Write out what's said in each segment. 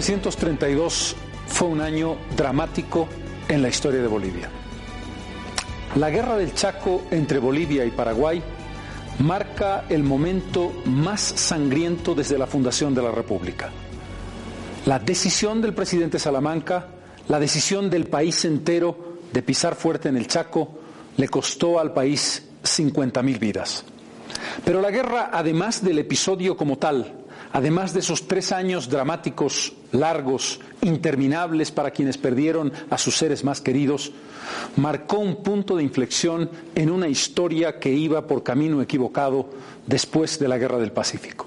1932 fue un año dramático en la historia de Bolivia. La guerra del Chaco entre Bolivia y Paraguay marca el momento más sangriento desde la fundación de la República. La decisión del presidente Salamanca, la decisión del país entero de pisar fuerte en el Chaco, le costó al país 50.000 vidas. Pero la guerra, además del episodio como tal, además de esos tres años dramáticos, largos, interminables para quienes perdieron a sus seres más queridos, marcó un punto de inflexión en una historia que iba por camino equivocado después de la Guerra del Pacífico.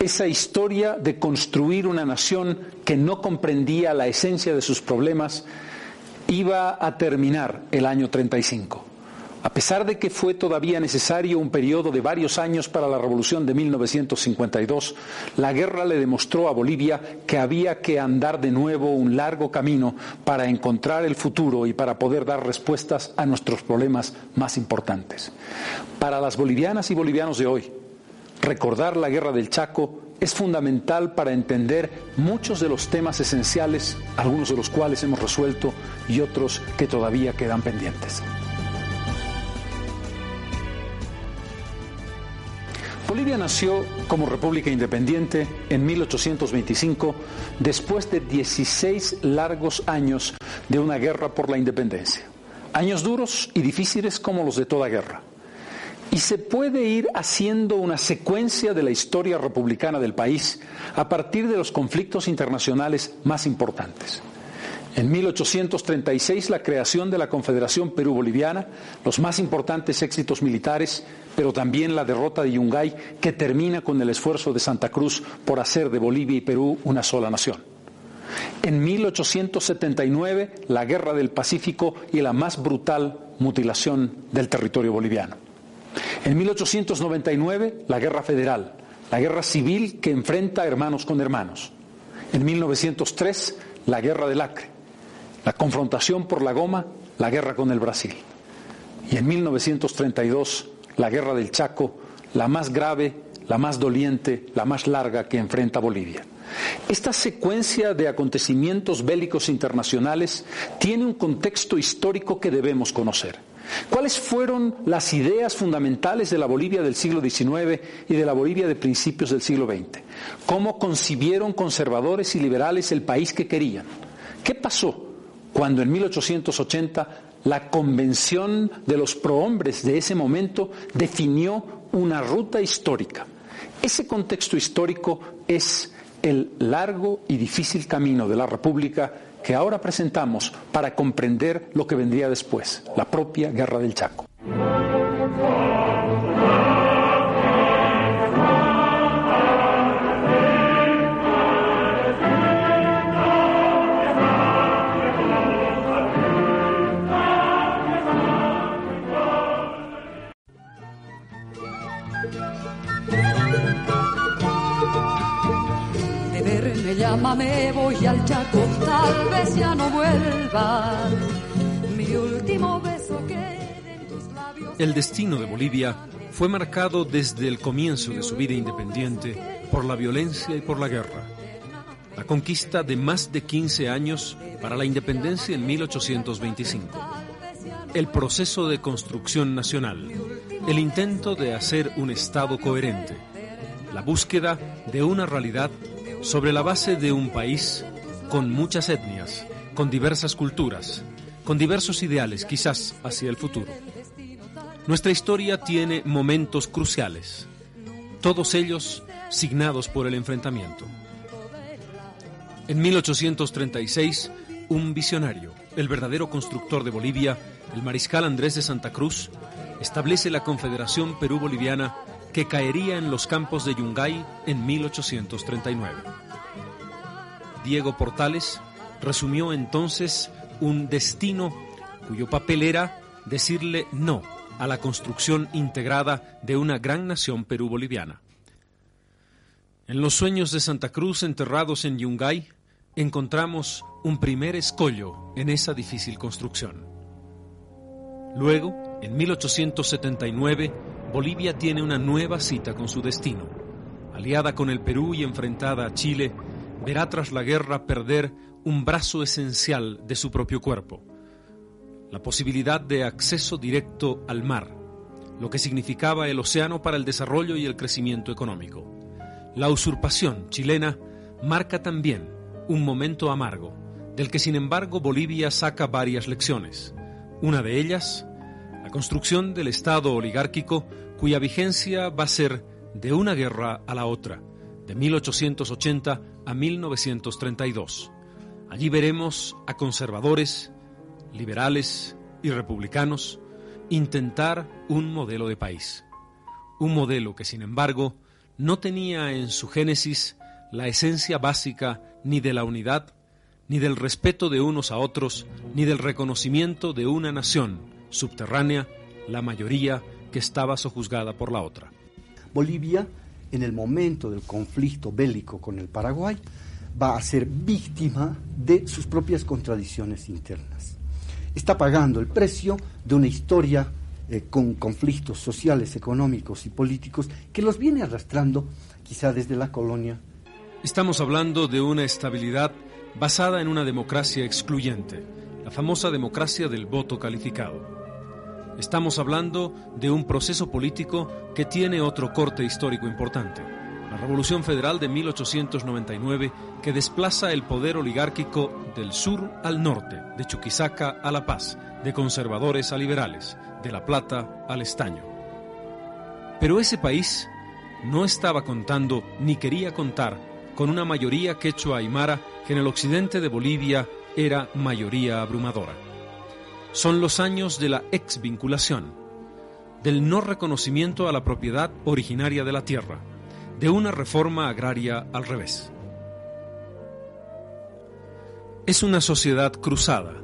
Esa historia de construir una nación que no comprendía la esencia de sus problemas iba a terminar el año 35. A pesar de que fue todavía necesario un periodo de varios años para la revolución de 1952, la guerra le demostró a Bolivia que había que andar de nuevo un largo camino para encontrar el futuro y para poder dar respuestas a nuestros problemas más importantes. Para las bolivianas y bolivianos de hoy, recordar la guerra del Chaco es fundamental para entender muchos de los temas esenciales, algunos de los cuales hemos resuelto y otros que todavía quedan pendientes. Bolivia nació como república independiente en 1825 después de 16 largos años de una guerra por la independencia. Años duros y difíciles como los de toda guerra. Y se puede ir haciendo una secuencia de la historia republicana del país a partir de los conflictos internacionales más importantes. En 1836 la creación de la Confederación Perú-Boliviana, los más importantes éxitos militares, pero también la derrota de Yungay que termina con el esfuerzo de Santa Cruz por hacer de Bolivia y Perú una sola nación. En 1879 la Guerra del Pacífico y la más brutal mutilación del territorio boliviano. En 1899 la Guerra Federal, la guerra civil que enfrenta hermanos con hermanos. En 1903 la Guerra del Acre la confrontación por la goma, la guerra con el Brasil. Y en 1932, la guerra del Chaco, la más grave, la más doliente, la más larga que enfrenta Bolivia. Esta secuencia de acontecimientos bélicos internacionales tiene un contexto histórico que debemos conocer. ¿Cuáles fueron las ideas fundamentales de la Bolivia del siglo XIX y de la Bolivia de principios del siglo XX? ¿Cómo concibieron conservadores y liberales el país que querían? ¿Qué pasó? Cuando en 1880 la convención de los prohombres de ese momento definió una ruta histórica. Ese contexto histórico es el largo y difícil camino de la República que ahora presentamos para comprender lo que vendría después, la propia Guerra del Chaco. El destino de Bolivia fue marcado desde el comienzo de su vida independiente por la violencia y por la guerra. La conquista de más de 15 años para la independencia en 1825. El proceso de construcción nacional. El intento de hacer un Estado coherente. La búsqueda de una realidad sobre la base de un país con muchas etnias, con diversas culturas, con diversos ideales quizás hacia el futuro. Nuestra historia tiene momentos cruciales, todos ellos signados por el enfrentamiento. En 1836, un visionario, el verdadero constructor de Bolivia, el mariscal Andrés de Santa Cruz, establece la Confederación Perú-Boliviana que caería en los campos de Yungay en 1839. Diego Portales resumió entonces un destino cuyo papel era decirle no a la construcción integrada de una gran nación perú-boliviana. En los sueños de Santa Cruz enterrados en Yungay, encontramos un primer escollo en esa difícil construcción. Luego, en 1879, Bolivia tiene una nueva cita con su destino. Aliada con el Perú y enfrentada a Chile, verá tras la guerra perder un brazo esencial de su propio cuerpo la posibilidad de acceso directo al mar, lo que significaba el océano para el desarrollo y el crecimiento económico. La usurpación chilena marca también un momento amargo, del que sin embargo Bolivia saca varias lecciones. Una de ellas, la construcción del Estado oligárquico cuya vigencia va a ser de una guerra a la otra, de 1880 a 1932. Allí veremos a conservadores, liberales y republicanos, intentar un modelo de país. Un modelo que, sin embargo, no tenía en su génesis la esencia básica ni de la unidad, ni del respeto de unos a otros, ni del reconocimiento de una nación subterránea, la mayoría que estaba sojuzgada por la otra. Bolivia, en el momento del conflicto bélico con el Paraguay, va a ser víctima de sus propias contradicciones internas está pagando el precio de una historia eh, con conflictos sociales, económicos y políticos que los viene arrastrando quizá desde la colonia. Estamos hablando de una estabilidad basada en una democracia excluyente, la famosa democracia del voto calificado. Estamos hablando de un proceso político que tiene otro corte histórico importante la Revolución Federal de 1899 que desplaza el poder oligárquico del sur al norte, de Chuquisaca a La Paz, de conservadores a liberales, de La Plata al Estaño. Pero ese país no estaba contando ni quería contar con una mayoría quechua aymara que en el occidente de Bolivia era mayoría abrumadora. Son los años de la exvinculación, del no reconocimiento a la propiedad originaria de la tierra, de una reforma agraria al revés. Es una sociedad cruzada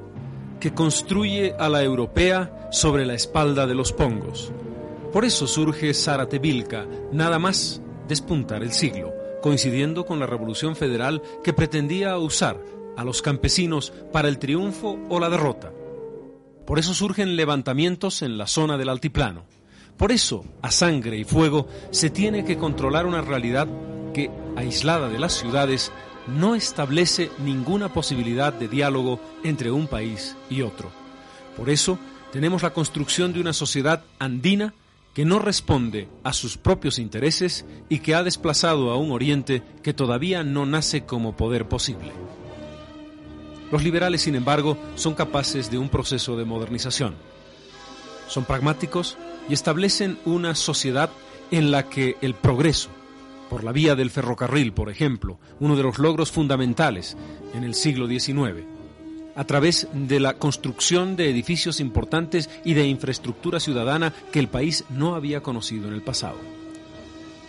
que construye a la europea sobre la espalda de los pongos. Por eso surge Vilca, nada más despuntar el siglo, coincidiendo con la Revolución Federal que pretendía usar a los campesinos para el triunfo o la derrota. Por eso surgen levantamientos en la zona del altiplano por eso, a sangre y fuego, se tiene que controlar una realidad que, aislada de las ciudades, no establece ninguna posibilidad de diálogo entre un país y otro. Por eso, tenemos la construcción de una sociedad andina que no responde a sus propios intereses y que ha desplazado a un Oriente que todavía no nace como poder posible. Los liberales, sin embargo, son capaces de un proceso de modernización. Son pragmáticos y establecen una sociedad en la que el progreso, por la vía del ferrocarril, por ejemplo, uno de los logros fundamentales en el siglo XIX, a través de la construcción de edificios importantes y de infraestructura ciudadana que el país no había conocido en el pasado.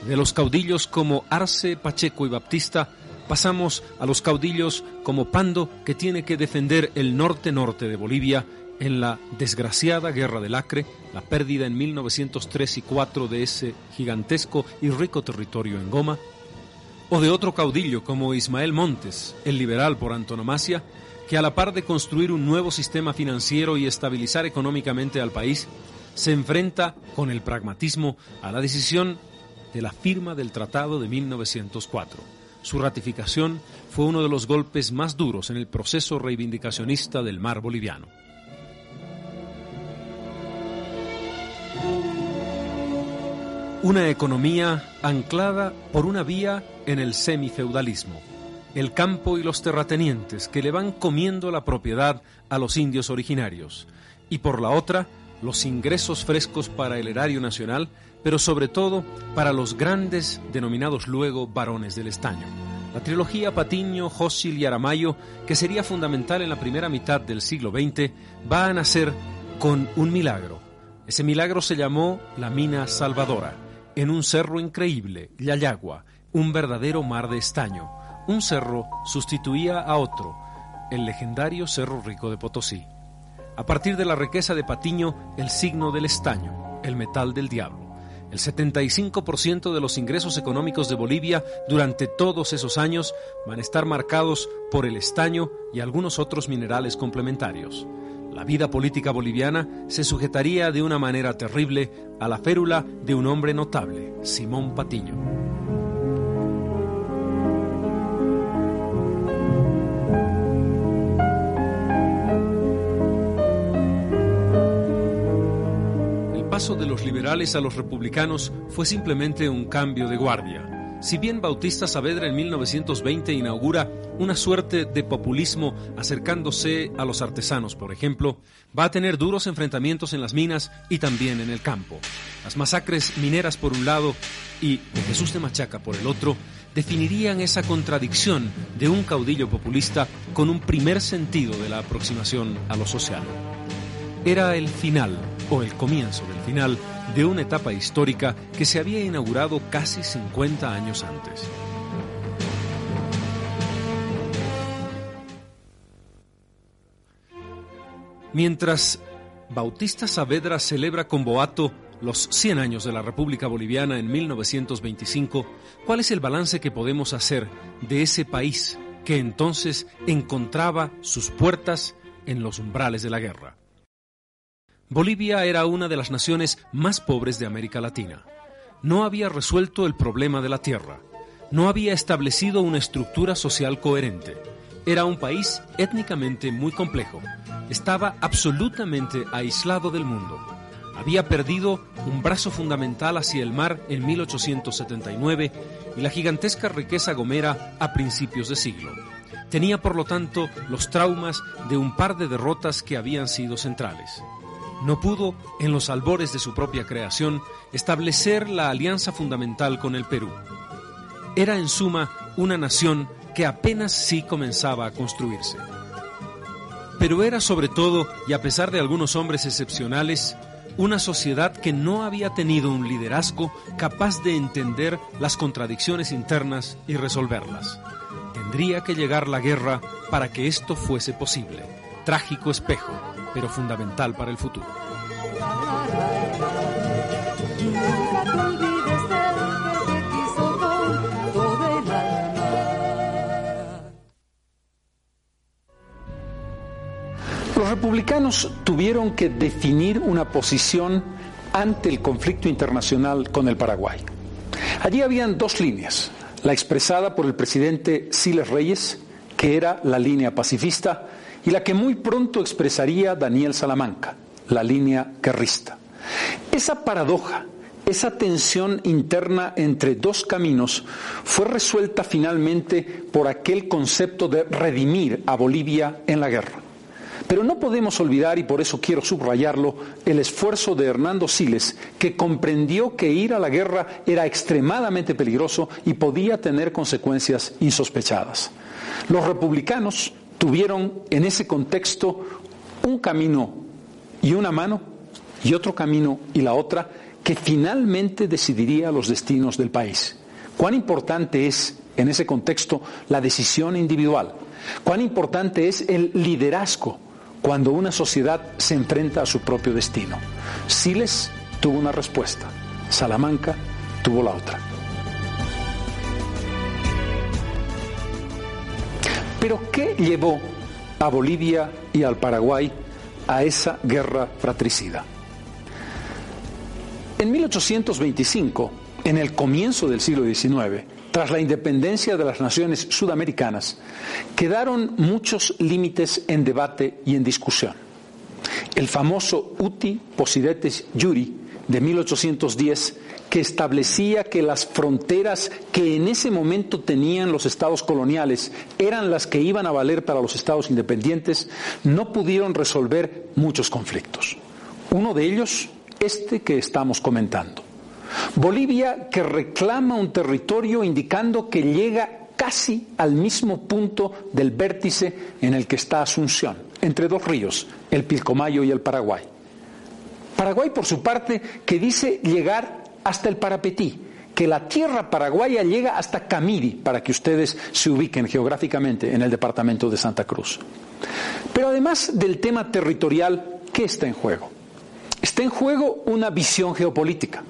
De los caudillos como Arce, Pacheco y Baptista, pasamos a los caudillos como Pando, que tiene que defender el norte-norte de Bolivia en la desgraciada Guerra del Acre, la pérdida en 1903 y 4 de ese gigantesco y rico territorio en Goma, o de otro caudillo como Ismael Montes, el liberal por antonomasia, que a la par de construir un nuevo sistema financiero y estabilizar económicamente al país, se enfrenta con el pragmatismo a la decisión de la firma del Tratado de 1904. Su ratificación fue uno de los golpes más duros en el proceso reivindicacionista del mar boliviano. Una economía anclada por una vía en el semifeudalismo, el campo y los terratenientes que le van comiendo la propiedad a los indios originarios, y por la otra, los ingresos frescos para el erario nacional, pero sobre todo para los grandes denominados luego varones del estaño. La trilogía Patiño, Jósil y Aramayo, que sería fundamental en la primera mitad del siglo XX, va a nacer con un milagro. Ese milagro se llamó la Mina Salvadora, en un cerro increíble, Yayagua, un verdadero mar de estaño. Un cerro sustituía a otro, el legendario Cerro Rico de Potosí a partir de la riqueza de Patiño el signo del estaño, el metal del diablo. El 75% de los ingresos económicos de Bolivia durante todos esos años van a estar marcados por el estaño y algunos otros minerales complementarios. La vida política boliviana se sujetaría de una manera terrible a la férula de un hombre notable, Simón Patiño. Paso de los liberales a los republicanos fue simplemente un cambio de guardia. Si bien Bautista Saavedra en 1920 inaugura una suerte de populismo acercándose a los artesanos, por ejemplo, va a tener duros enfrentamientos en las minas y también en el campo. Las masacres mineras por un lado y de Jesús de Machaca por el otro definirían esa contradicción de un caudillo populista con un primer sentido de la aproximación a lo social. Era el final o el comienzo del final de una etapa histórica que se había inaugurado casi 50 años antes. Mientras Bautista Saavedra celebra con boato los 100 años de la República Boliviana en 1925, ¿cuál es el balance que podemos hacer de ese país que entonces encontraba sus puertas en los umbrales de la guerra? Bolivia era una de las naciones más pobres de América Latina. No había resuelto el problema de la tierra. No había establecido una estructura social coherente. Era un país étnicamente muy complejo. Estaba absolutamente aislado del mundo. Había perdido un brazo fundamental hacia el mar en 1879 y la gigantesca riqueza gomera a principios de siglo. Tenía por lo tanto los traumas de un par de derrotas que habían sido centrales no pudo, en los albores de su propia creación, establecer la alianza fundamental con el Perú. Era en suma una nación que apenas sí comenzaba a construirse. Pero era sobre todo, y a pesar de algunos hombres excepcionales, una sociedad que no había tenido un liderazgo capaz de entender las contradicciones internas y resolverlas. Tendría que llegar la guerra para que esto fuese posible. Trágico espejo pero fundamental para el futuro. Los republicanos tuvieron que definir una posición ante el conflicto internacional con el Paraguay. Allí habían dos líneas, la expresada por el presidente Siles Reyes, que era la línea pacifista, y la que muy pronto expresaría Daniel Salamanca, la línea guerrista. Esa paradoja, esa tensión interna entre dos caminos fue resuelta finalmente por aquel concepto de redimir a Bolivia en la guerra. Pero no podemos olvidar, y por eso quiero subrayarlo, el esfuerzo de Hernando Siles, que comprendió que ir a la guerra era extremadamente peligroso y podía tener consecuencias insospechadas. Los republicanos tuvieron en ese contexto un camino y una mano y otro camino y la otra que finalmente decidiría los destinos del país. Cuán importante es en ese contexto la decisión individual, cuán importante es el liderazgo cuando una sociedad se enfrenta a su propio destino. Siles tuvo una respuesta, Salamanca tuvo la otra. Pero ¿qué llevó a Bolivia y al Paraguay a esa guerra fratricida? En 1825, en el comienzo del siglo XIX, tras la independencia de las naciones sudamericanas, quedaron muchos límites en debate y en discusión. El famoso Uti Posidetes Juri de 1810 que establecía que las fronteras que en ese momento tenían los estados coloniales eran las que iban a valer para los estados independientes, no pudieron resolver muchos conflictos. Uno de ellos, este que estamos comentando. Bolivia que reclama un territorio indicando que llega casi al mismo punto del vértice en el que está Asunción, entre dos ríos, el Pilcomayo y el Paraguay. Paraguay, por su parte, que dice llegar hasta el Parapetí, que la tierra paraguaya llega hasta Camiri, para que ustedes se ubiquen geográficamente en el departamento de Santa Cruz. Pero además del tema territorial, ¿qué está en juego? Está en juego una visión geopolítica.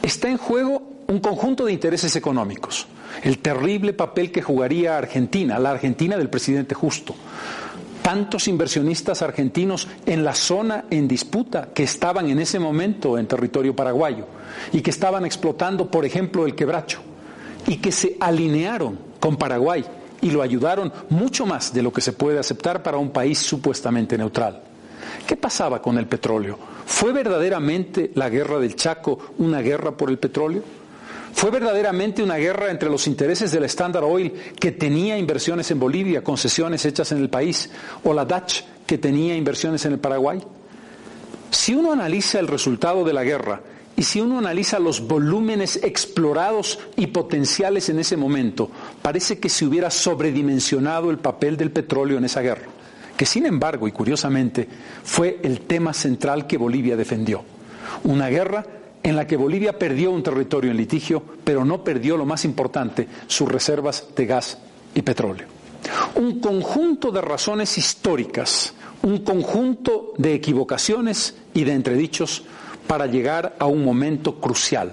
Está en juego un conjunto de intereses económicos. El terrible papel que jugaría Argentina, la Argentina del presidente Justo, tantos inversionistas argentinos en la zona en disputa que estaban en ese momento en territorio paraguayo y que estaban explotando, por ejemplo, el quebracho y que se alinearon con Paraguay y lo ayudaron mucho más de lo que se puede aceptar para un país supuestamente neutral. ¿Qué pasaba con el petróleo? ¿Fue verdaderamente la guerra del Chaco una guerra por el petróleo? ¿Fue verdaderamente una guerra entre los intereses del Standard Oil que tenía inversiones en Bolivia, concesiones hechas en el país, o la Dutch que tenía inversiones en el Paraguay? Si uno analiza el resultado de la guerra y si uno analiza los volúmenes explorados y potenciales en ese momento, parece que se hubiera sobredimensionado el papel del petróleo en esa guerra, que sin embargo y curiosamente fue el tema central que Bolivia defendió. Una guerra en la que Bolivia perdió un territorio en litigio, pero no perdió lo más importante, sus reservas de gas y petróleo. Un conjunto de razones históricas, un conjunto de equivocaciones y de entredichos para llegar a un momento crucial,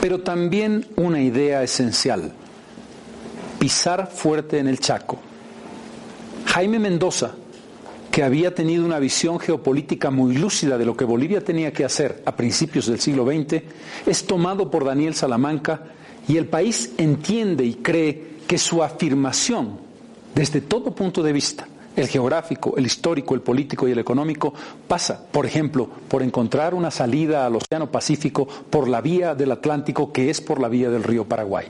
pero también una idea esencial, pisar fuerte en el Chaco. Jaime Mendoza, que había tenido una visión geopolítica muy lúcida de lo que Bolivia tenía que hacer a principios del siglo XX, es tomado por Daniel Salamanca y el país entiende y cree que su afirmación, desde todo punto de vista, el geográfico, el histórico, el político y el económico, pasa, por ejemplo, por encontrar una salida al Océano Pacífico por la vía del Atlántico, que es por la vía del río Paraguay.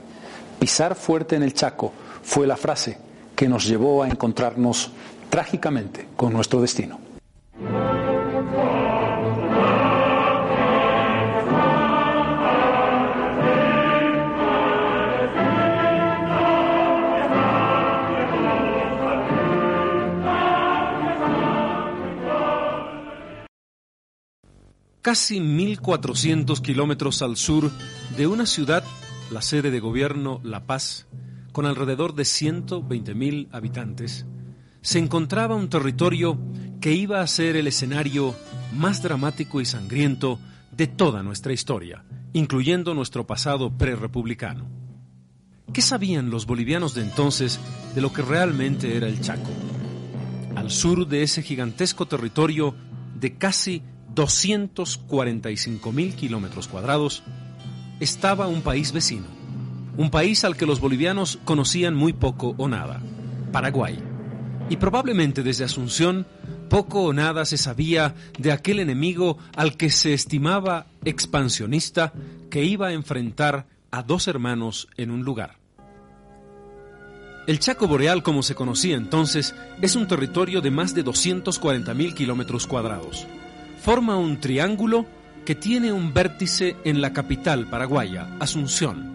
Pisar fuerte en el Chaco fue la frase que nos llevó a encontrarnos trágicamente con nuestro destino. Casi 1.400 kilómetros al sur de una ciudad, la sede de gobierno La Paz, con alrededor de 120.000 habitantes, se encontraba un territorio que iba a ser el escenario más dramático y sangriento de toda nuestra historia, incluyendo nuestro pasado prerepublicano. ¿Qué sabían los bolivianos de entonces de lo que realmente era el Chaco? Al sur de ese gigantesco territorio de casi 245 mil kilómetros cuadrados, estaba un país vecino, un país al que los bolivianos conocían muy poco o nada, Paraguay y probablemente desde Asunción poco o nada se sabía de aquel enemigo al que se estimaba expansionista que iba a enfrentar a dos hermanos en un lugar. El Chaco Boreal, como se conocía entonces, es un territorio de más de 240.000 kilómetros cuadrados. Forma un triángulo que tiene un vértice en la capital paraguaya, Asunción.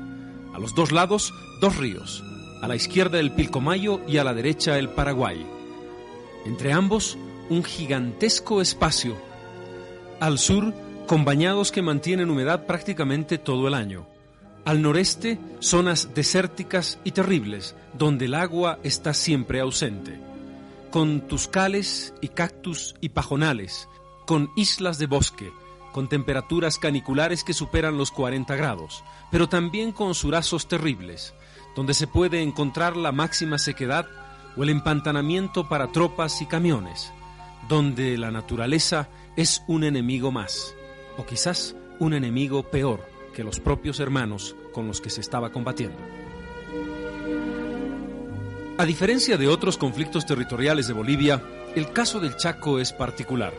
A los dos lados, dos ríos, a la izquierda el Pilcomayo y a la derecha el Paraguay. Entre ambos, un gigantesco espacio. Al sur, con bañados que mantienen humedad prácticamente todo el año. Al noreste, zonas desérticas y terribles, donde el agua está siempre ausente. Con tuscales y cactus y pajonales, con islas de bosque, con temperaturas caniculares que superan los 40 grados, pero también con surazos terribles, donde se puede encontrar la máxima sequedad o el empantanamiento para tropas y camiones, donde la naturaleza es un enemigo más, o quizás un enemigo peor que los propios hermanos con los que se estaba combatiendo. A diferencia de otros conflictos territoriales de Bolivia, el caso del Chaco es particular,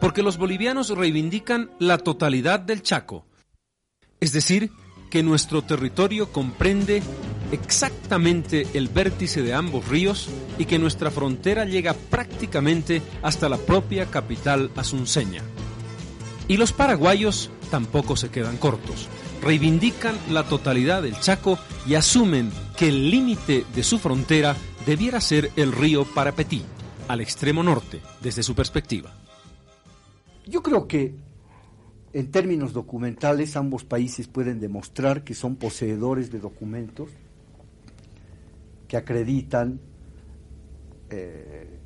porque los bolivianos reivindican la totalidad del Chaco, es decir, que nuestro territorio comprende exactamente el vértice de ambos ríos y que nuestra frontera llega prácticamente hasta la propia capital asunceña. Y los paraguayos tampoco se quedan cortos. Reivindican la totalidad del Chaco y asumen que el límite de su frontera debiera ser el río Parapetí, al extremo norte, desde su perspectiva. Yo creo que en términos documentales ambos países pueden demostrar que son poseedores de documentos que acreditan eh,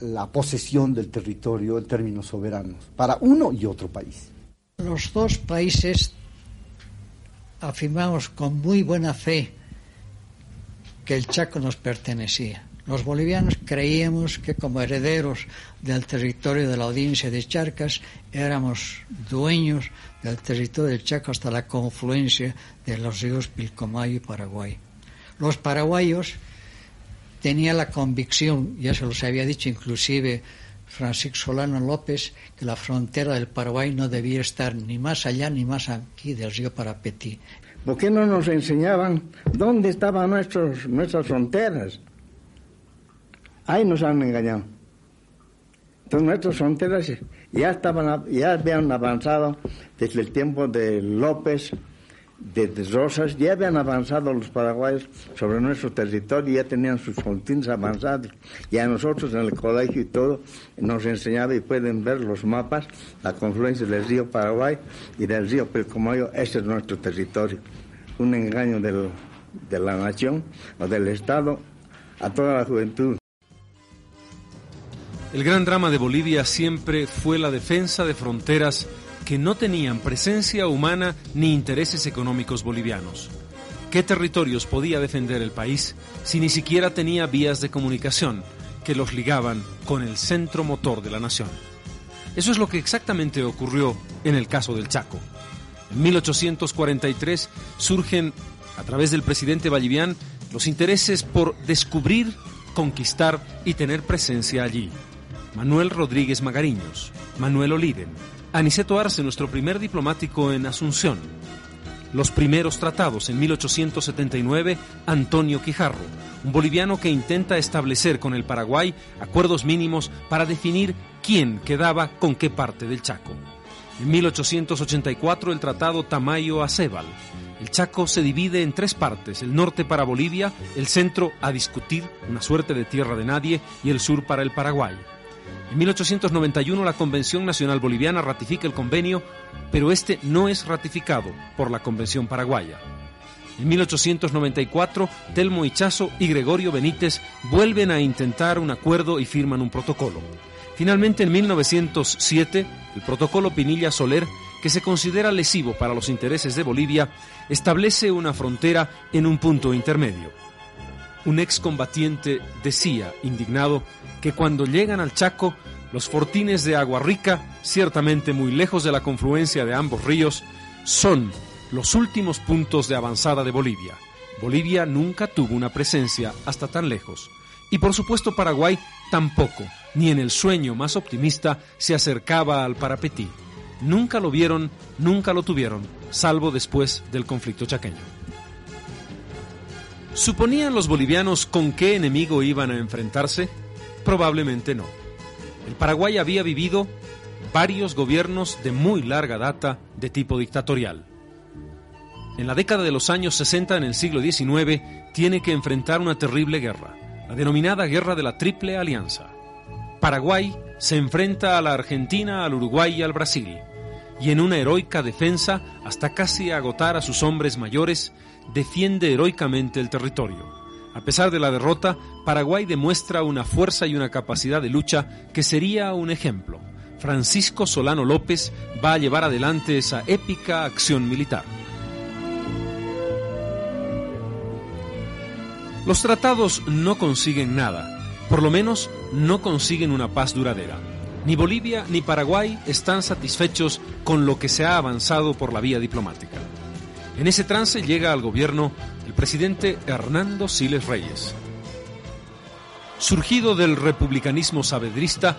la posesión del territorio en términos soberanos para uno y otro país. Los dos países afirmamos con muy buena fe que el Chaco nos pertenecía. Los bolivianos creíamos que como herederos del territorio de la audiencia de Charcas éramos dueños del territorio del Chaco hasta la confluencia de los ríos Pilcomayo y Paraguay. Los paraguayos tenían la convicción, ya se los había dicho inclusive Francisco Solano López, que la frontera del Paraguay no debía estar ni más allá ni más aquí del río Parapetí. ¿Por qué no nos enseñaban dónde estaban nuestros, nuestras fronteras? Ahí nos han engañado. Entonces nuestras fronteras ya, estaban, ya habían avanzado desde el tiempo de López, de Rosas, ya habían avanzado los paraguayos sobre nuestro territorio, ya tenían sus fronteras avanzadas. Y a nosotros en el colegio y todo nos enseñaba y pueden ver los mapas, la confluencia del río Paraguay y del río Pilcomayo, ese es nuestro territorio. Un engaño de la nación o del Estado a toda la juventud. El gran drama de Bolivia siempre fue la defensa de fronteras que no tenían presencia humana ni intereses económicos bolivianos. ¿Qué territorios podía defender el país si ni siquiera tenía vías de comunicación que los ligaban con el centro motor de la nación? Eso es lo que exactamente ocurrió en el caso del Chaco. En 1843 surgen, a través del presidente Vallivian, los intereses por descubrir, conquistar y tener presencia allí. Manuel Rodríguez Magariños, Manuel Oliden, Aniceto Arce, nuestro primer diplomático en Asunción. Los primeros tratados en 1879, Antonio Quijarro, un boliviano que intenta establecer con el Paraguay acuerdos mínimos para definir quién quedaba con qué parte del Chaco. En 1884 el tratado Tamayo-Acebal. El Chaco se divide en tres partes, el norte para Bolivia, el centro a discutir, una suerte de tierra de nadie, y el sur para el Paraguay. En 1891 la Convención Nacional Boliviana ratifica el convenio, pero este no es ratificado por la Convención Paraguaya. En 1894, Telmo Hichazo y Gregorio Benítez vuelven a intentar un acuerdo y firman un protocolo. Finalmente, en 1907, el protocolo Pinilla-Soler, que se considera lesivo para los intereses de Bolivia, establece una frontera en un punto intermedio. Un excombatiente decía, indignado, que cuando llegan al Chaco, los fortines de Agua Rica, ciertamente muy lejos de la confluencia de ambos ríos, son los últimos puntos de avanzada de Bolivia. Bolivia nunca tuvo una presencia hasta tan lejos. Y por supuesto Paraguay tampoco, ni en el sueño más optimista, se acercaba al Parapetí. Nunca lo vieron, nunca lo tuvieron, salvo después del conflicto chaqueño. ¿Suponían los bolivianos con qué enemigo iban a enfrentarse? Probablemente no. El Paraguay había vivido varios gobiernos de muy larga data de tipo dictatorial. En la década de los años 60 en el siglo XIX tiene que enfrentar una terrible guerra, la denominada Guerra de la Triple Alianza. Paraguay se enfrenta a la Argentina, al Uruguay y al Brasil, y en una heroica defensa, hasta casi agotar a sus hombres mayores, defiende heroicamente el territorio. A pesar de la derrota, Paraguay demuestra una fuerza y una capacidad de lucha que sería un ejemplo. Francisco Solano López va a llevar adelante esa épica acción militar. Los tratados no consiguen nada, por lo menos no consiguen una paz duradera. Ni Bolivia ni Paraguay están satisfechos con lo que se ha avanzado por la vía diplomática. En ese trance llega al gobierno el presidente Hernando Siles Reyes. Surgido del republicanismo sabedrista,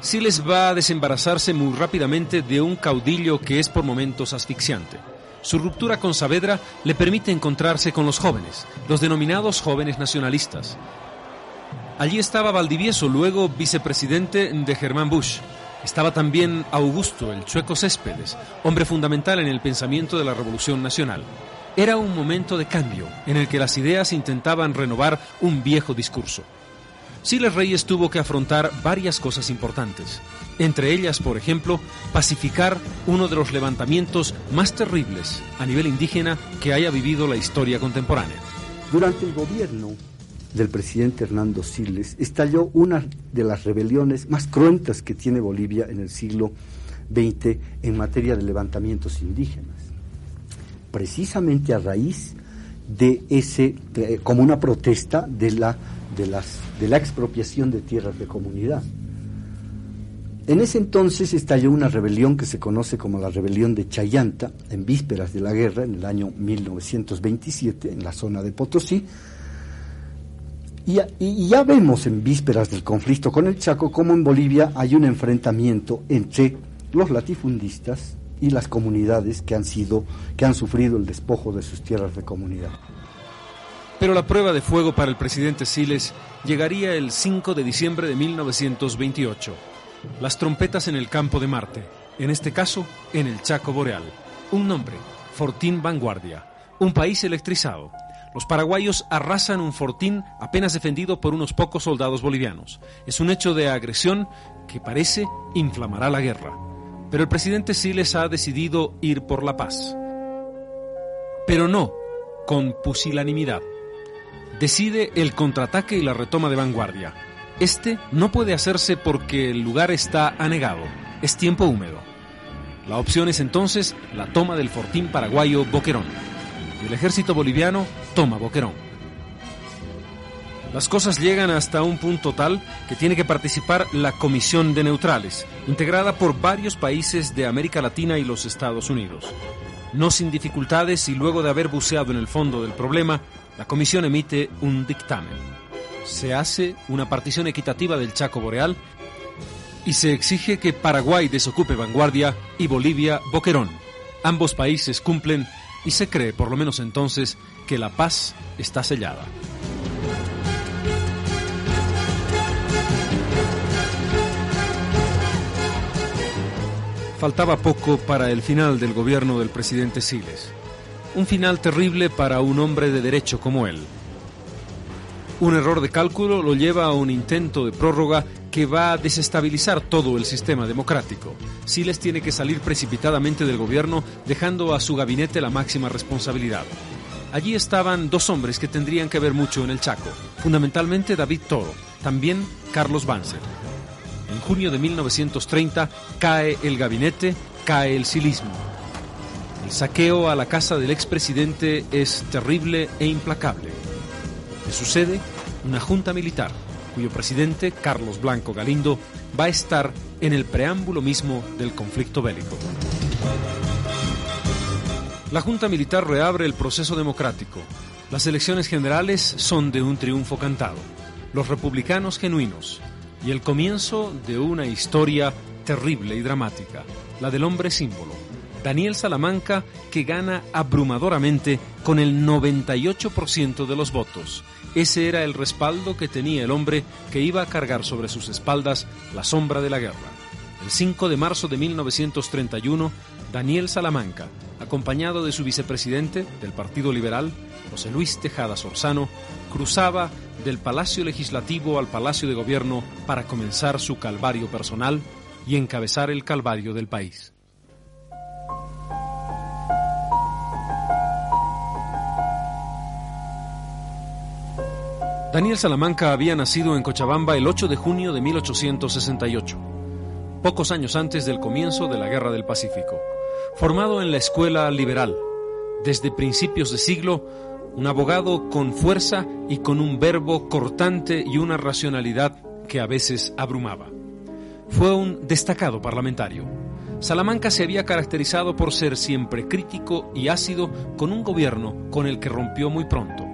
Siles va a desembarazarse muy rápidamente de un caudillo que es por momentos asfixiante. Su ruptura con Saavedra le permite encontrarse con los jóvenes, los denominados jóvenes nacionalistas. Allí estaba Valdivieso, luego vicepresidente de Germán Bush. Estaba también Augusto, el chueco Céspedes, hombre fundamental en el pensamiento de la Revolución Nacional. Era un momento de cambio en el que las ideas intentaban renovar un viejo discurso. Siles Reyes tuvo que afrontar varias cosas importantes, entre ellas, por ejemplo, pacificar uno de los levantamientos más terribles a nivel indígena que haya vivido la historia contemporánea. Durante el gobierno del presidente Hernando Siles estalló una de las rebeliones más cruentas que tiene Bolivia en el siglo XX en materia de levantamientos indígenas, precisamente a raíz de ese, como una protesta de la de, las, de la expropiación de tierras de comunidad. En ese entonces estalló una rebelión que se conoce como la rebelión de Chayanta, en vísperas de la guerra, en el año 1927, en la zona de Potosí. Y, ya vemos en vísperas del conflicto con el Chaco cómo en Bolivia hay un enfrentamiento entre los latifundistas y las comunidades que han sido, que han sufrido el despojo de sus tierras de comunidad. Pero la prueba de fuego para el presidente Siles llegaría el 5 de diciembre de 1928. Las trompetas en el campo de Marte, en este caso en el Chaco Boreal. Un nombre, Fortín Vanguardia, un país electrizado. Los paraguayos arrasan un fortín apenas defendido por unos pocos soldados bolivianos. Es un hecho de agresión que parece inflamará la guerra. Pero el presidente Siles ha decidido ir por la paz. Pero no con pusilanimidad decide el contraataque y la retoma de vanguardia. Este no puede hacerse porque el lugar está anegado, es tiempo húmedo. La opción es entonces la toma del fortín paraguayo Boquerón. El ejército boliviano toma Boquerón. Las cosas llegan hasta un punto tal que tiene que participar la Comisión de Neutrales, integrada por varios países de América Latina y los Estados Unidos. No sin dificultades y luego de haber buceado en el fondo del problema, la comisión emite un dictamen. Se hace una partición equitativa del Chaco Boreal y se exige que Paraguay desocupe Vanguardia y Bolivia Boquerón. Ambos países cumplen y se cree, por lo menos entonces, que la paz está sellada. Faltaba poco para el final del gobierno del presidente Siles. Un final terrible para un hombre de derecho como él. Un error de cálculo lo lleva a un intento de prórroga que va a desestabilizar todo el sistema democrático. Siles tiene que salir precipitadamente del gobierno, dejando a su gabinete la máxima responsabilidad. Allí estaban dos hombres que tendrían que ver mucho en el Chaco, fundamentalmente David Toro, también Carlos Banzer. En junio de 1930 cae el gabinete, cae el silismo. El saqueo a la casa del expresidente es terrible e implacable. Le sucede una junta militar, cuyo presidente, Carlos Blanco Galindo, va a estar en el preámbulo mismo del conflicto bélico. La Junta Militar reabre el proceso democrático. Las elecciones generales son de un triunfo cantado. Los republicanos genuinos. Y el comienzo de una historia terrible y dramática, la del hombre símbolo, Daniel Salamanca, que gana abrumadoramente con el 98% de los votos. Ese era el respaldo que tenía el hombre que iba a cargar sobre sus espaldas la sombra de la guerra. El 5 de marzo de 1931, Daniel Salamanca, acompañado de su vicepresidente del Partido Liberal, José Luis Tejada Sorzano, cruzaba del Palacio Legislativo al Palacio de Gobierno para comenzar su calvario personal y encabezar el calvario del país. Daniel Salamanca había nacido en Cochabamba el 8 de junio de 1868, pocos años antes del comienzo de la Guerra del Pacífico. Formado en la escuela liberal, desde principios de siglo, un abogado con fuerza y con un verbo cortante y una racionalidad que a veces abrumaba. fue un destacado parlamentario. Salamanca se había caracterizado por ser siempre crítico y ácido con un gobierno con el que rompió muy pronto.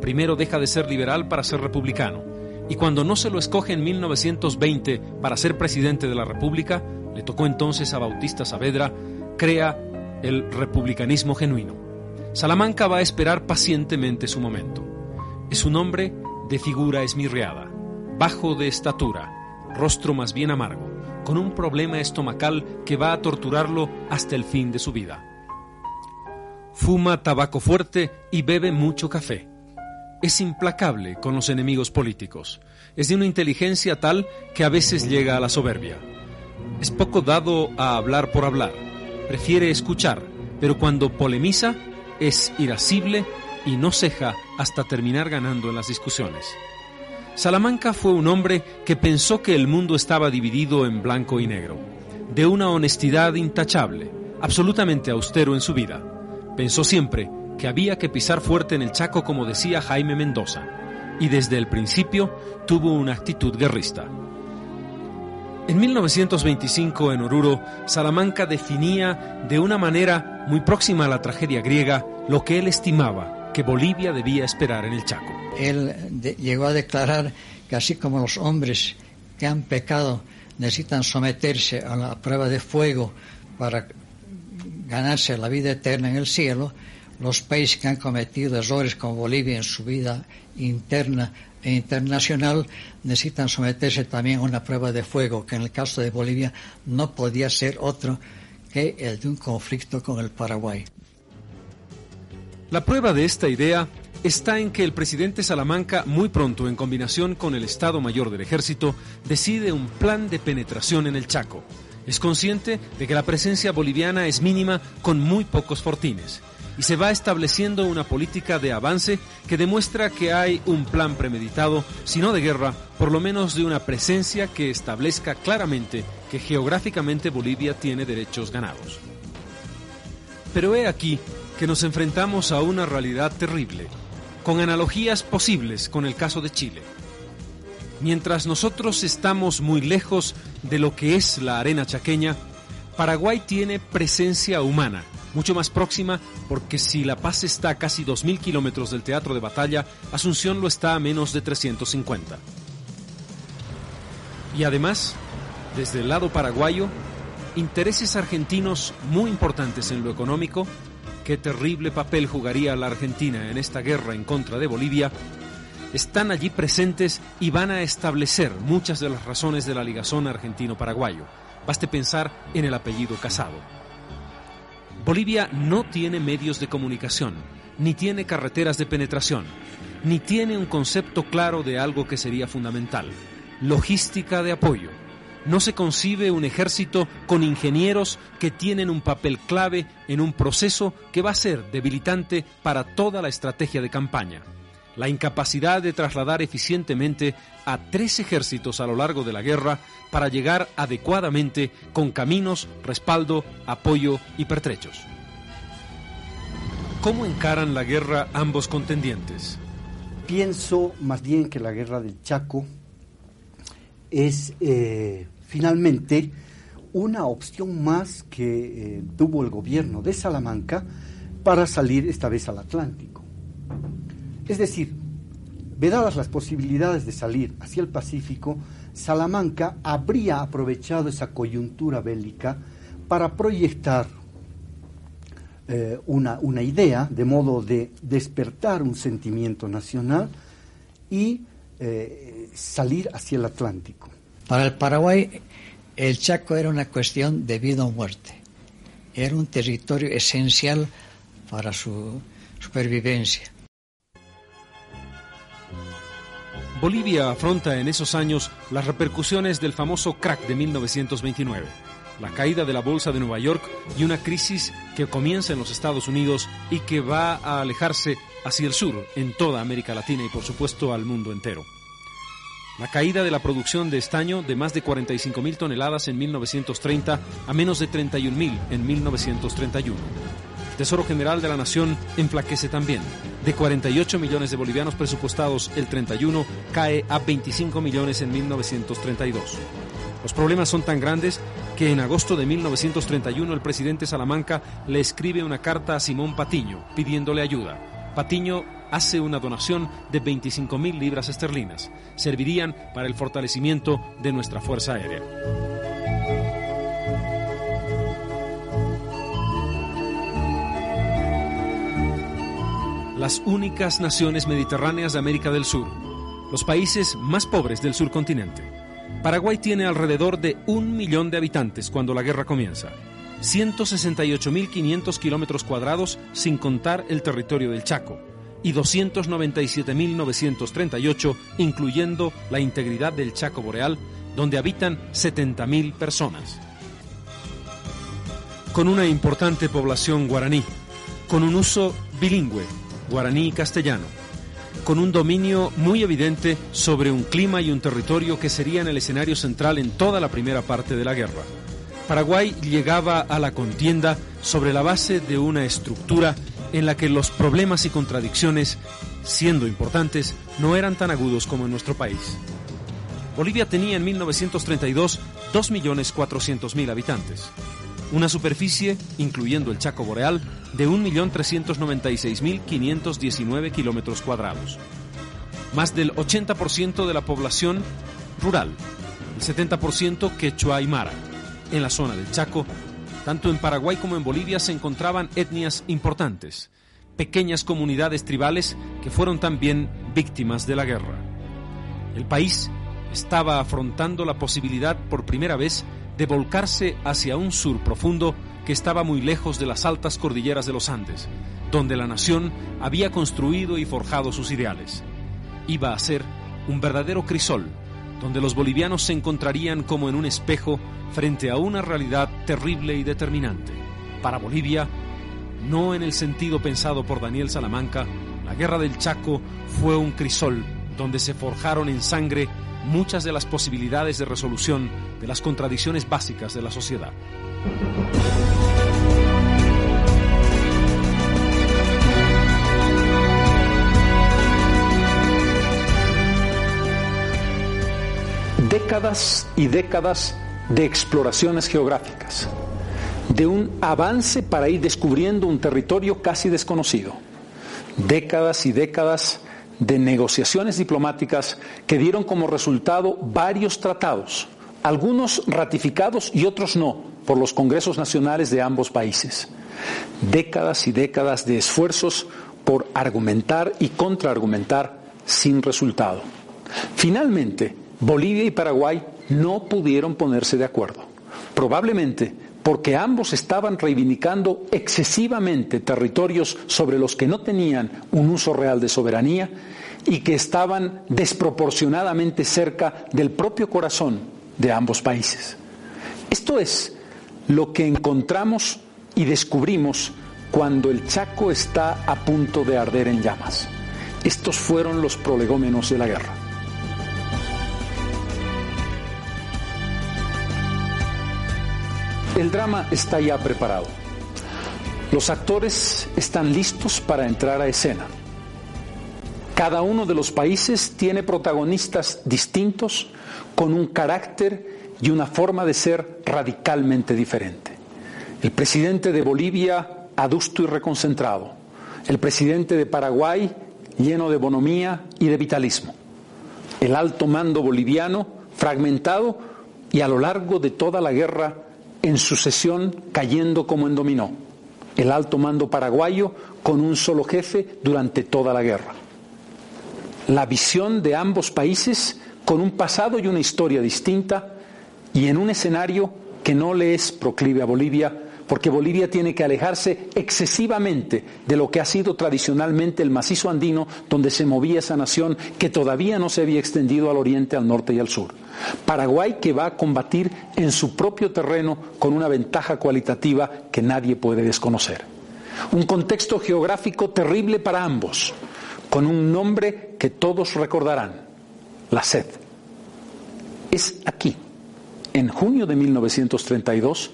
Primero deja de ser liberal para ser republicano, y cuando no se lo escoge en 1920 para ser presidente de la República, le tocó entonces a Bautista Saavedra, crea el republicanismo genuino. Salamanca va a esperar pacientemente su momento. Es un hombre de figura esmirreada, bajo de estatura, rostro más bien amargo con un problema estomacal que va a torturarlo hasta el fin de su vida. Fuma tabaco fuerte y bebe mucho café. Es implacable con los enemigos políticos. Es de una inteligencia tal que a veces llega a la soberbia. Es poco dado a hablar por hablar. Prefiere escuchar, pero cuando polemiza es irascible y no ceja hasta terminar ganando en las discusiones. Salamanca fue un hombre que pensó que el mundo estaba dividido en blanco y negro, de una honestidad intachable, absolutamente austero en su vida. Pensó siempre que había que pisar fuerte en el Chaco como decía Jaime Mendoza, y desde el principio tuvo una actitud guerrista. En 1925 en Oruro, Salamanca definía de una manera muy próxima a la tragedia griega lo que él estimaba que Bolivia debía esperar en el Chaco él llegó a declarar que así como los hombres que han pecado necesitan someterse a la prueba de fuego para ganarse la vida eterna en el cielo, los países que han cometido errores como Bolivia en su vida interna e internacional necesitan someterse también a una prueba de fuego, que en el caso de Bolivia no podía ser otro que el de un conflicto con el Paraguay. La prueba de esta idea está en que el presidente Salamanca, muy pronto en combinación con el Estado Mayor del Ejército, decide un plan de penetración en el Chaco. Es consciente de que la presencia boliviana es mínima con muy pocos fortines y se va estableciendo una política de avance que demuestra que hay un plan premeditado, si no de guerra, por lo menos de una presencia que establezca claramente que geográficamente Bolivia tiene derechos ganados. Pero he aquí que nos enfrentamos a una realidad terrible con analogías posibles con el caso de Chile. Mientras nosotros estamos muy lejos de lo que es la arena chaqueña, Paraguay tiene presencia humana, mucho más próxima porque si La Paz está a casi 2.000 kilómetros del teatro de batalla, Asunción lo está a menos de 350. Y además, desde el lado paraguayo, intereses argentinos muy importantes en lo económico qué terrible papel jugaría la Argentina en esta guerra en contra de Bolivia, están allí presentes y van a establecer muchas de las razones de la ligazón argentino-paraguayo. Baste pensar en el apellido Casado. Bolivia no tiene medios de comunicación, ni tiene carreteras de penetración, ni tiene un concepto claro de algo que sería fundamental, logística de apoyo no se concibe un ejército con ingenieros que tienen un papel clave en un proceso que va a ser debilitante para toda la estrategia de campaña. La incapacidad de trasladar eficientemente a tres ejércitos a lo largo de la guerra para llegar adecuadamente con caminos, respaldo, apoyo y pertrechos. ¿Cómo encaran la guerra ambos contendientes? Pienso más bien que la guerra del Chaco es eh, finalmente una opción más que eh, tuvo el gobierno de Salamanca para salir esta vez al Atlántico. Es decir, vedadas las posibilidades de salir hacia el Pacífico, Salamanca habría aprovechado esa coyuntura bélica para proyectar eh, una, una, idea de modo de despertar un sentimiento nacional y eh, salir hacia el Atlántico. Para el Paraguay, el Chaco era una cuestión de vida o muerte. Era un territorio esencial para su supervivencia. Bolivia afronta en esos años las repercusiones del famoso crack de 1929, la caída de la bolsa de Nueva York y una crisis que comienza en los Estados Unidos y que va a alejarse hacia el sur, en toda América Latina y por supuesto al mundo entero. La caída de la producción de estaño de más de 45.000 toneladas en 1930 a menos de 31.000 en 1931. Tesoro General de la Nación enflaquece también. De 48 millones de bolivianos presupuestados el 31, cae a 25 millones en 1932. Los problemas son tan grandes que en agosto de 1931 el presidente Salamanca le escribe una carta a Simón Patiño pidiéndole ayuda. Patiño hace una donación de 25.000 libras esterlinas. Servirían para el fortalecimiento de nuestra Fuerza Aérea. Las únicas naciones mediterráneas de América del Sur, los países más pobres del surcontinente. Paraguay tiene alrededor de un millón de habitantes cuando la guerra comienza. 168.500 kilómetros cuadrados sin contar el territorio del Chaco y 297.938 incluyendo la integridad del Chaco Boreal, donde habitan 70.000 personas. Con una importante población guaraní, con un uso bilingüe, guaraní y castellano, con un dominio muy evidente sobre un clima y un territorio que serían el escenario central en toda la primera parte de la guerra. Paraguay llegaba a la contienda sobre la base de una estructura en la que los problemas y contradicciones, siendo importantes, no eran tan agudos como en nuestro país. Bolivia tenía en 1932 2.400.000 habitantes, una superficie, incluyendo el Chaco Boreal, de 1.396.519 kilómetros cuadrados. Más del 80% de la población rural, el 70% quechua aymara. En la zona del Chaco, tanto en Paraguay como en Bolivia se encontraban etnias importantes, pequeñas comunidades tribales que fueron también víctimas de la guerra. El país estaba afrontando la posibilidad por primera vez de volcarse hacia un sur profundo que estaba muy lejos de las altas cordilleras de los Andes, donde la nación había construido y forjado sus ideales. Iba a ser un verdadero crisol, donde los bolivianos se encontrarían como en un espejo frente a una realidad terrible y determinante. Para Bolivia, no en el sentido pensado por Daniel Salamanca, la guerra del Chaco fue un crisol donde se forjaron en sangre muchas de las posibilidades de resolución de las contradicciones básicas de la sociedad. Décadas y décadas de exploraciones geográficas, de un avance para ir descubriendo un territorio casi desconocido, décadas y décadas de negociaciones diplomáticas que dieron como resultado varios tratados, algunos ratificados y otros no, por los congresos nacionales de ambos países. Décadas y décadas de esfuerzos por argumentar y contraargumentar sin resultado. Finalmente, Bolivia y Paraguay no pudieron ponerse de acuerdo. Probablemente porque ambos estaban reivindicando excesivamente territorios sobre los que no tenían un uso real de soberanía y que estaban desproporcionadamente cerca del propio corazón de ambos países. Esto es lo que encontramos y descubrimos cuando el Chaco está a punto de arder en llamas. Estos fueron los prolegómenos de la guerra. El drama está ya preparado. Los actores están listos para entrar a escena. Cada uno de los países tiene protagonistas distintos con un carácter y una forma de ser radicalmente diferente. El presidente de Bolivia, adusto y reconcentrado. El presidente de Paraguay, lleno de bonomía y de vitalismo. El alto mando boliviano, fragmentado y a lo largo de toda la guerra en sucesión cayendo como en dominó. El alto mando paraguayo con un solo jefe durante toda la guerra. La visión de ambos países con un pasado y una historia distinta y en un escenario que no le es proclive a Bolivia, porque Bolivia tiene que alejarse excesivamente de lo que ha sido tradicionalmente el macizo andino donde se movía esa nación que todavía no se había extendido al oriente, al norte y al sur. Paraguay que va a combatir en su propio terreno con una ventaja cualitativa que nadie puede desconocer. Un contexto geográfico terrible para ambos, con un nombre que todos recordarán, la sed. Es aquí, en junio de 1932,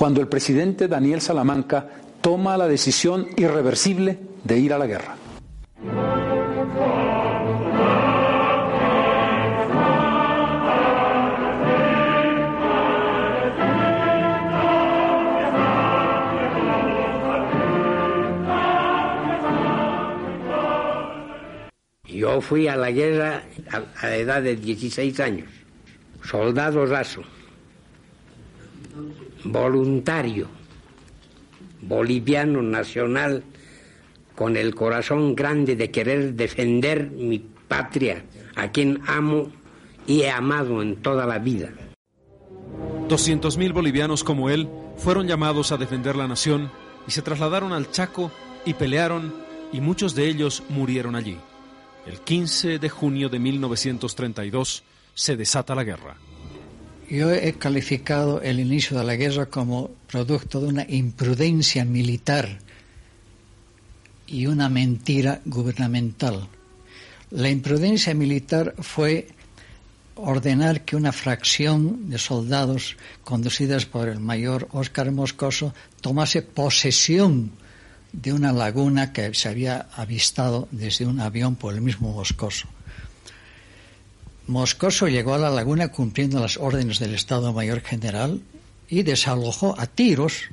cuando el presidente Daniel Salamanca toma la decisión irreversible de ir a la guerra. Yo fui a la guerra a, la edad de 16 años, soldado raso voluntario, boliviano nacional, con el corazón grande de querer defender mi patria, a quien amo y he amado en toda la vida. 200.000 bolivianos como él fueron llamados a defender la nación y se trasladaron al Chaco y pelearon y muchos de ellos murieron allí. El 15 de junio de 1932 se desata la guerra. Yo he calificado el inicio de la guerra como producto de una imprudencia militar y una mentira gubernamental. La imprudencia militar fue ordenar que una fracción de soldados conducidas por el mayor Óscar Moscoso tomase posesión de una laguna que se había avistado desde un avión por el mismo Moscoso. Moscoso llegó a la laguna cumpliendo las órdenes del Estado Mayor General y desalojó a tiros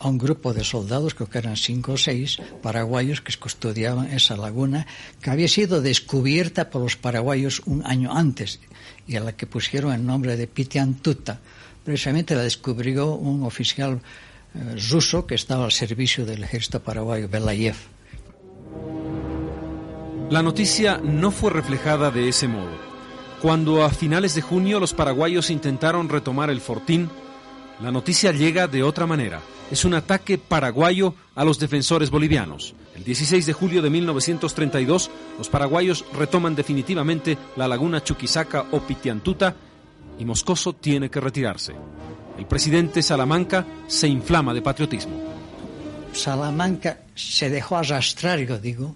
a un grupo de soldados, creo que eran cinco o seis, paraguayos que custodiaban esa laguna, que había sido descubierta por los paraguayos un año antes y a la que pusieron el nombre de Pitiantuta. Precisamente la descubrió un oficial eh, ruso que estaba al servicio del ejército paraguayo, Belayev. La noticia no fue reflejada de ese modo. Cuando a finales de junio los paraguayos intentaron retomar el fortín, la noticia llega de otra manera es un ataque paraguayo a los defensores bolivianos. El 16 de julio de 1932, los paraguayos retoman definitivamente la laguna Chuquisaca o Pitiantuta y Moscoso tiene que retirarse. El presidente Salamanca se inflama de patriotismo. Salamanca se dejó arrastrar, yo digo,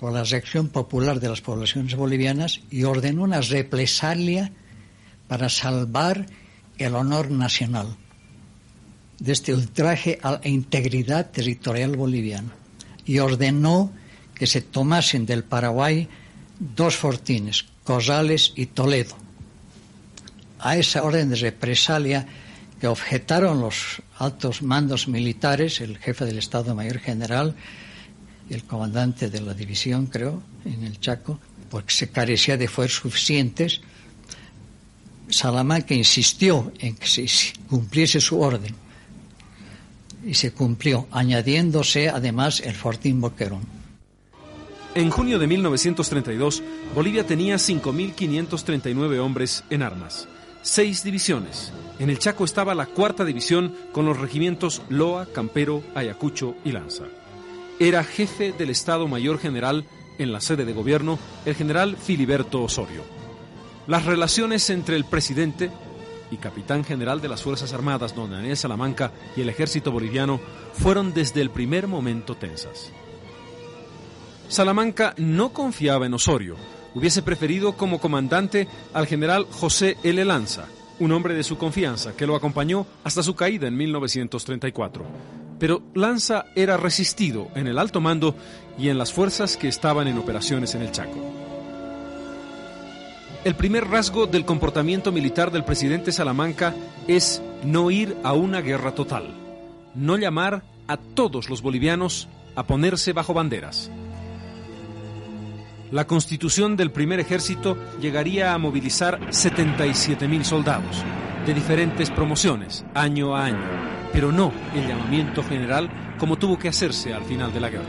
por la reacción popular de las poblaciones bolivianas y ordenó una represalia para salvar el honor nacional de este ultraje a la integridad territorial boliviana y ordenó que se tomasen del Paraguay dos fortines, Corrales y Toledo. A esa orden de represalia que objetaron los altos mandos militares, el jefe del Estado Mayor General el comandante de la división, creo, en el Chaco, porque se carecía de fuerzas suficientes, Salamanca insistió en que se cumpliese su orden y se cumplió, añadiéndose además el Fortín Boquerón. En junio de 1932, Bolivia tenía 5.539 hombres en armas, seis divisiones. En el Chaco estaba la cuarta división con los regimientos Loa, Campero, Ayacucho y Lanza. Era jefe del Estado Mayor General en la sede de gobierno el general Filiberto Osorio. Las relaciones entre el presidente, y capitán general de las Fuerzas Armadas, don Daniel Salamanca, y el ejército boliviano fueron desde el primer momento tensas. Salamanca no confiaba en Osorio, hubiese preferido como comandante al general José L. Lanza, un hombre de su confianza que lo acompañó hasta su caída en 1934. Pero Lanza era resistido en el alto mando y en las fuerzas que estaban en operaciones en el Chaco. El primer rasgo del comportamiento militar del presidente Salamanca es no ir a una guerra total, no llamar a todos los bolivianos a ponerse bajo banderas. La constitución del primer ejército llegaría a movilizar 77.000 soldados, de diferentes promociones, año a año, pero no el llamamiento general como tuvo que hacerse al final de la guerra.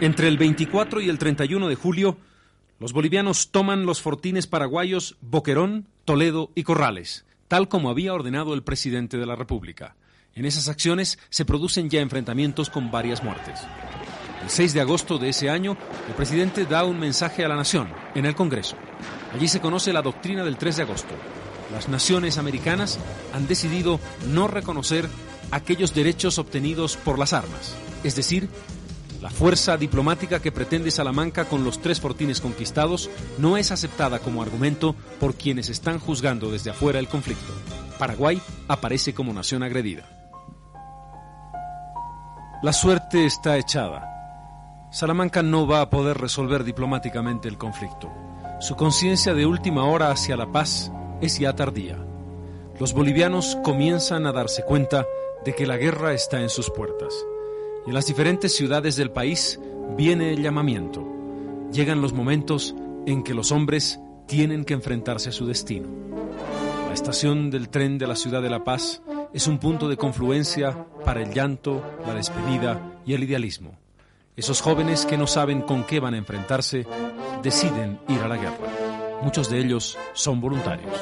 Entre el 24 y el 31 de julio, los bolivianos toman los fortines paraguayos Boquerón, Toledo y Corrales, tal como había ordenado el presidente de la República. En esas acciones se producen ya enfrentamientos con varias muertes. El 6 de agosto de ese año, el presidente da un mensaje a la nación en el Congreso. Allí se conoce la doctrina del 3 de agosto. Las naciones americanas han decidido no reconocer aquellos derechos obtenidos por las armas, es decir, la fuerza diplomática que pretende Salamanca con los tres fortines conquistados no es aceptada como argumento por quienes están juzgando desde afuera el conflicto. Paraguay aparece como nación agredida. La suerte está echada. Salamanca no va a poder resolver diplomáticamente el conflicto. Su conciencia de última hora hacia la paz es ya tardía. Los bolivianos comienzan a darse cuenta de que la guerra está en sus puertas. En las diferentes ciudades del país, viene el llamamiento. Llegan los momentos en que los hombres tienen que enfrentarse a su destino. La estación del tren de la ciudad de La Paz es un punto de confluencia para el llanto, la despedida y el idealismo. Esos jóvenes que no saben con qué van a enfrentarse deciden ir a la guerra. Muchos de ellos son voluntarios.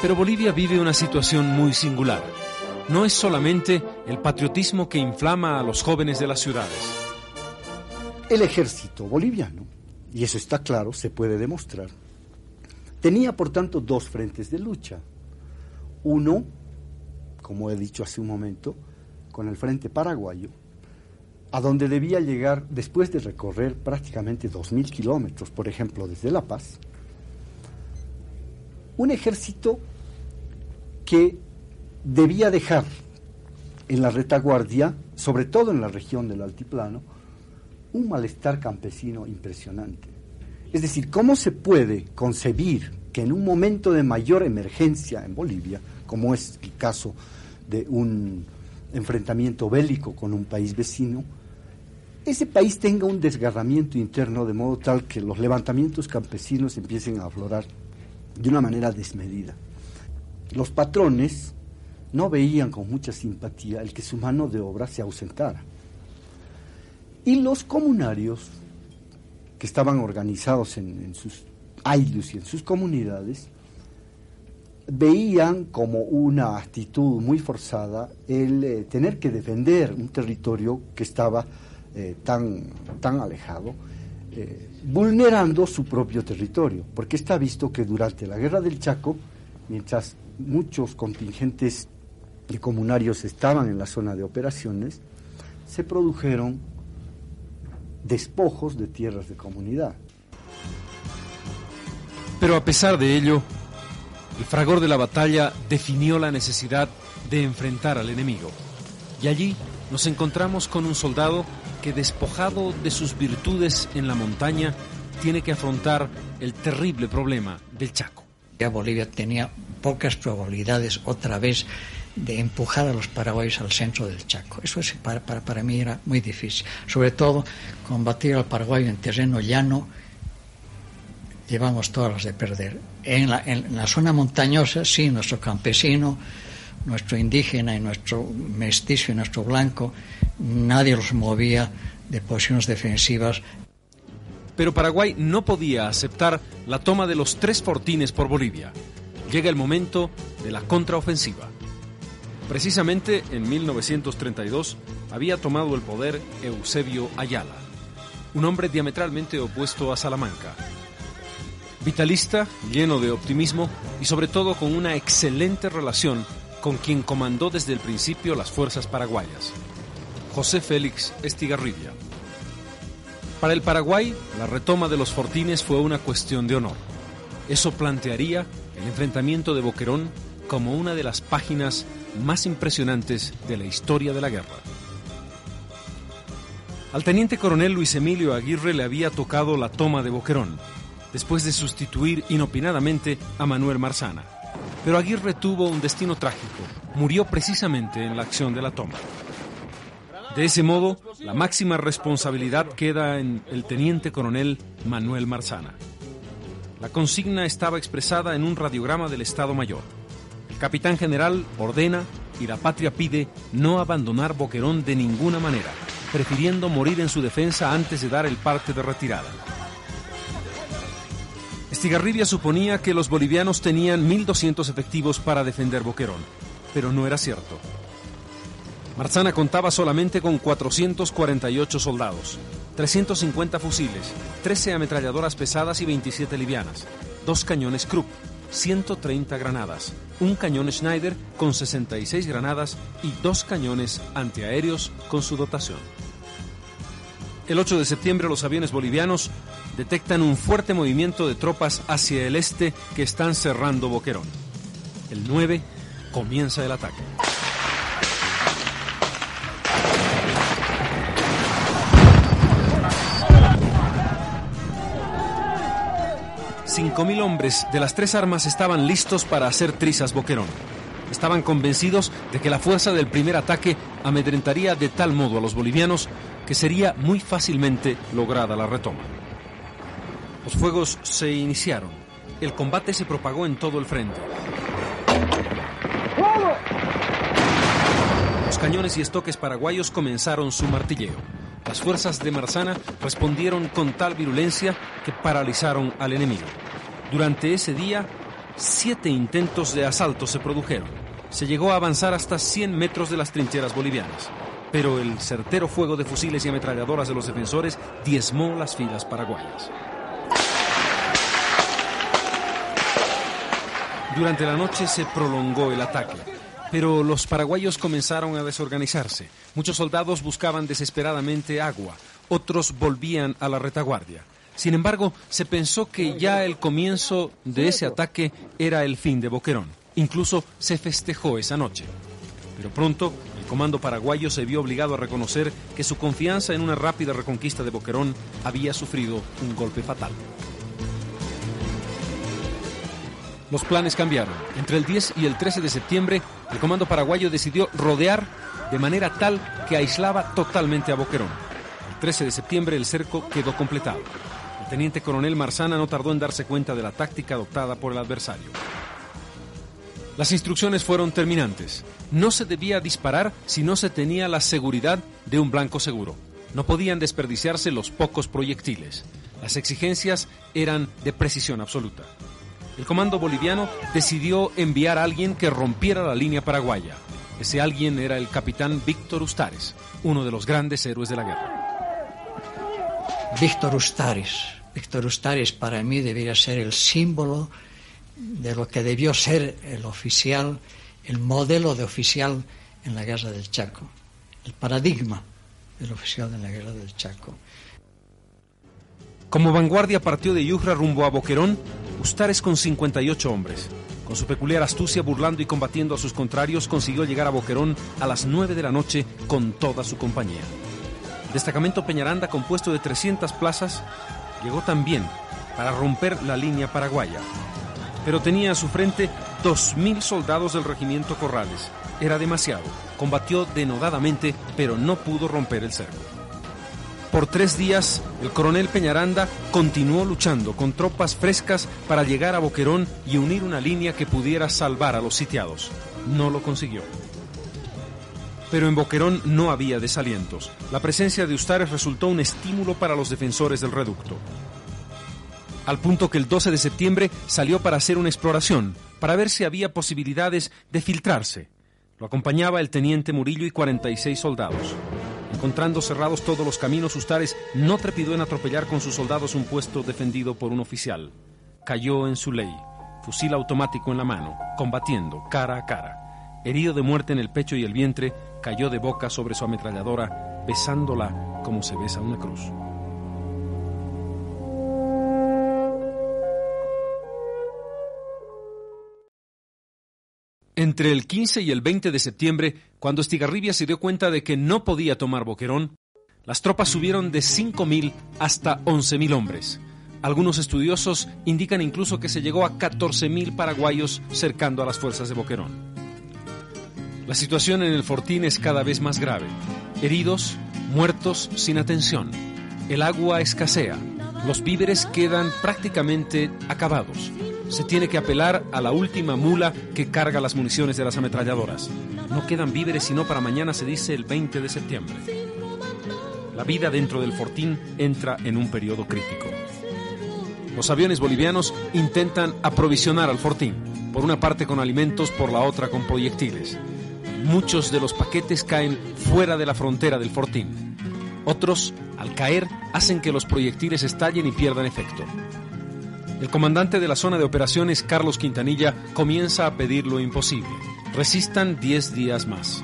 Pero Bolivia vive una situación muy singular. No es solamente el patriotismo que inflama a los jóvenes de las ciudades. El ejército boliviano, y eso está claro, se puede demostrar, tenía por tanto dos frentes de lucha. Uno, como he dicho hace un momento, con el frente paraguayo, a donde debía llegar después de recorrer prácticamente 2.000 kilómetros, por ejemplo, desde La Paz, un ejército que debía dejar en la retaguardia, sobre todo en la región del altiplano, un malestar campesino impresionante. Es decir, ¿cómo se puede concebir que en un momento de mayor emergencia en Bolivia, como es el caso de un enfrentamiento bélico con un país vecino, ese país tenga un desgarramiento interno de modo tal que los levantamientos campesinos empiecen a aflorar de una manera desmedida? Los patrones no veían con mucha simpatía el que su mano de obra se ausentara. Y los comunarios, que estaban organizados en, sus aylus y en sus comunidades, veían como una actitud muy forzada el eh, tener que defender un territorio que estaba eh, tan, tan alejado, eh, vulnerando su propio territorio, porque está visto que durante la guerra del Chaco, mientras muchos contingentes de comunarios estaban en la zona de operaciones, se produjeron despojos de tierras de comunidad. Pero a pesar de ello, el fragor de la batalla definió la necesidad de enfrentar al enemigo. Y allí nos encontramos con un soldado que despojado de sus virtudes en la montaña, tiene que afrontar el terrible problema del Chaco. Ya Bolivia tenía pocas probabilidades otra vez de empujar a los paraguayos al centro del Chaco. Eso es, para, para, mí era muy difícil. Sobre todo, combatir al paraguayo en terreno llano, llevamos todas las de perder. En la, en la zona montañosa, sí, nuestro campesino, nuestro indígena y nuestro mestizo y nuestro blanco, nadie los movía de posiciones defensivas pero Paraguay no podía aceptar la toma de los tres fortines por Bolivia. Llega el momento de la contraofensiva. Precisamente en 1932 había tomado el poder Eusebio Ayala, un hombre diametralmente opuesto a Salamanca. Vitalista, lleno de optimismo y sobre todo con una excelente relación con quien comandó desde el principio las fuerzas paraguayas, José Félix Estigarribia. Para el Paraguay, la retoma de los fortines fue una cuestión de honor. Eso plantearía el enfrentamiento de Boquerón como una de las páginas más impresionantes de la historia de la guerra. Al teniente coronel Luis Emilio Aguirre le había tocado la toma de Boquerón, después de sustituir inopinadamente a Manuel Marzana. Pero Aguirre tuvo un destino trágico, murió precisamente en la acción de la toma. De ese modo, la máxima responsabilidad queda en el teniente coronel Manuel Marzana. La consigna estaba expresada en un radiograma del Estado Mayor. Capitán general ordena y la patria pide no abandonar Boquerón de ninguna manera, prefiriendo morir en su defensa antes de dar el parte de retirada. Estigarribia suponía que los bolivianos tenían 1.200 efectivos para defender Boquerón, pero no era cierto. Marzana contaba solamente con 448 soldados, 350 fusiles, 13 ametralladoras pesadas y 27 livianas, dos cañones Krupp, 130 granadas, un cañón Schneider con 66 granadas y dos cañones antiaéreos con su dotación. El 8 de septiembre los aviones bolivianos detectan un fuerte movimiento de tropas hacia el este que están cerrando Boquerón. El 9 comienza el ataque. 5.000 hombres de las tres armas estaban listos para hacer trizas Boquerón. Estaban convencidos de que la fuerza del primer ataque amedrentaría de tal modo a los bolivianos que sería muy fácilmente lograda la retoma. Los fuegos se iniciaron. El combate se propagó en todo el frente. Los cañones y estoques paraguayos comenzaron su martilleo. Las fuerzas de Marzana respondieron con tal virulencia que paralizaron al enemigo. Durante ese día, siete intentos de asalto se produjeron. Se llegó a avanzar hasta 100 metros de las trincheras bolivianas, pero el certero fuego de fusiles y ametralladoras de los defensores diezmó las filas paraguayas. Durante la noche se prolongó el ataque, pero los paraguayos comenzaron a desorganizarse. Muchos soldados buscaban desesperadamente agua, otros volvían a la retaguardia. Sin embargo, se pensó que ya el comienzo de ese ataque era el fin de Boquerón. Incluso se festejó esa noche. Pero pronto el comando paraguayo se vio obligado a reconocer que su confianza en una rápida reconquista de Boquerón había sufrido un golpe fatal. Los planes cambiaron. Entre el 10 y el 13 de septiembre, el comando paraguayo decidió rodear de manera tal que aislaba totalmente a Boquerón. El 13 de septiembre el cerco quedó completado. El teniente coronel Marzana no tardó en darse cuenta de la táctica adoptada por el adversario. Las instrucciones fueron terminantes. No se debía disparar si no se tenía la seguridad de un blanco seguro. No podían desperdiciarse los pocos proyectiles. Las exigencias eran de precisión absoluta el comando boliviano decidió enviar a alguien que rompiera la línea paraguaya. Ese alguien era el capitán Víctor Ustares, uno de los grandes héroes de la guerra. Víctor Ustares. Víctor Ustares para mí debería ser el símbolo de lo que debió ser el oficial, el modelo de oficial en la guerra del Chaco, el paradigma del oficial en la guerra del Chaco. Como vanguardia partió de Yujra rumbo a Boquerón, Ustares con 58 hombres. Con su peculiar astucia, burlando y combatiendo a sus contrarios, consiguió llegar a Boquerón a las 9 de la noche con toda su compañía. Destacamento Peñaranda, compuesto de 300 plazas, llegó también para romper la línea paraguaya. Pero tenía a su frente 2.000 soldados del regimiento Corrales. Era demasiado. Combatió denodadamente, pero no pudo romper el cerco. Por tres días, el coronel Peñaranda continuó luchando con tropas frescas para llegar a Boquerón y unir una línea que pudiera salvar a los sitiados. No lo consiguió. Pero en Boquerón no había desalientos. La presencia de Ustares resultó un estímulo para los defensores del reducto. Al punto que el 12 de septiembre salió para hacer una exploración, para ver si había posibilidades de filtrarse. Lo acompañaba el teniente Murillo y 46 soldados. Encontrando cerrados todos los caminos, Ustares no trepidó en atropellar con sus soldados un puesto defendido por un oficial. Cayó en su ley, fusil automático en la mano, combatiendo cara a cara. Herido de muerte en el pecho y el vientre, cayó de boca sobre su ametralladora, besándola como se besa una cruz. Entre el 15 y el 20 de septiembre, cuando Estigarribia se dio cuenta de que no podía tomar Boquerón, las tropas subieron de 5.000 hasta 11.000 hombres. Algunos estudiosos indican incluso que se llegó a 14.000 paraguayos cercando a las fuerzas de Boquerón. La situación en el fortín es cada vez más grave. Heridos, muertos sin atención. El agua escasea. Los víveres quedan prácticamente acabados se tiene que apelar a la última mula que carga las municiones de las ametralladoras. No quedan víveres sino para mañana, se dice el 20 de septiembre. La vida dentro del fortín entra en un periodo crítico. Los aviones bolivianos intentan aprovisionar al fortín, por una parte con alimentos, por la otra con proyectiles. Muchos de los paquetes caen fuera de la frontera del fortín. Otros, al caer, hacen que los proyectiles estallen y pierdan efecto. El comandante de la zona de operaciones, Carlos Quintanilla, comienza a pedir lo imposible. Resistan 10 días más.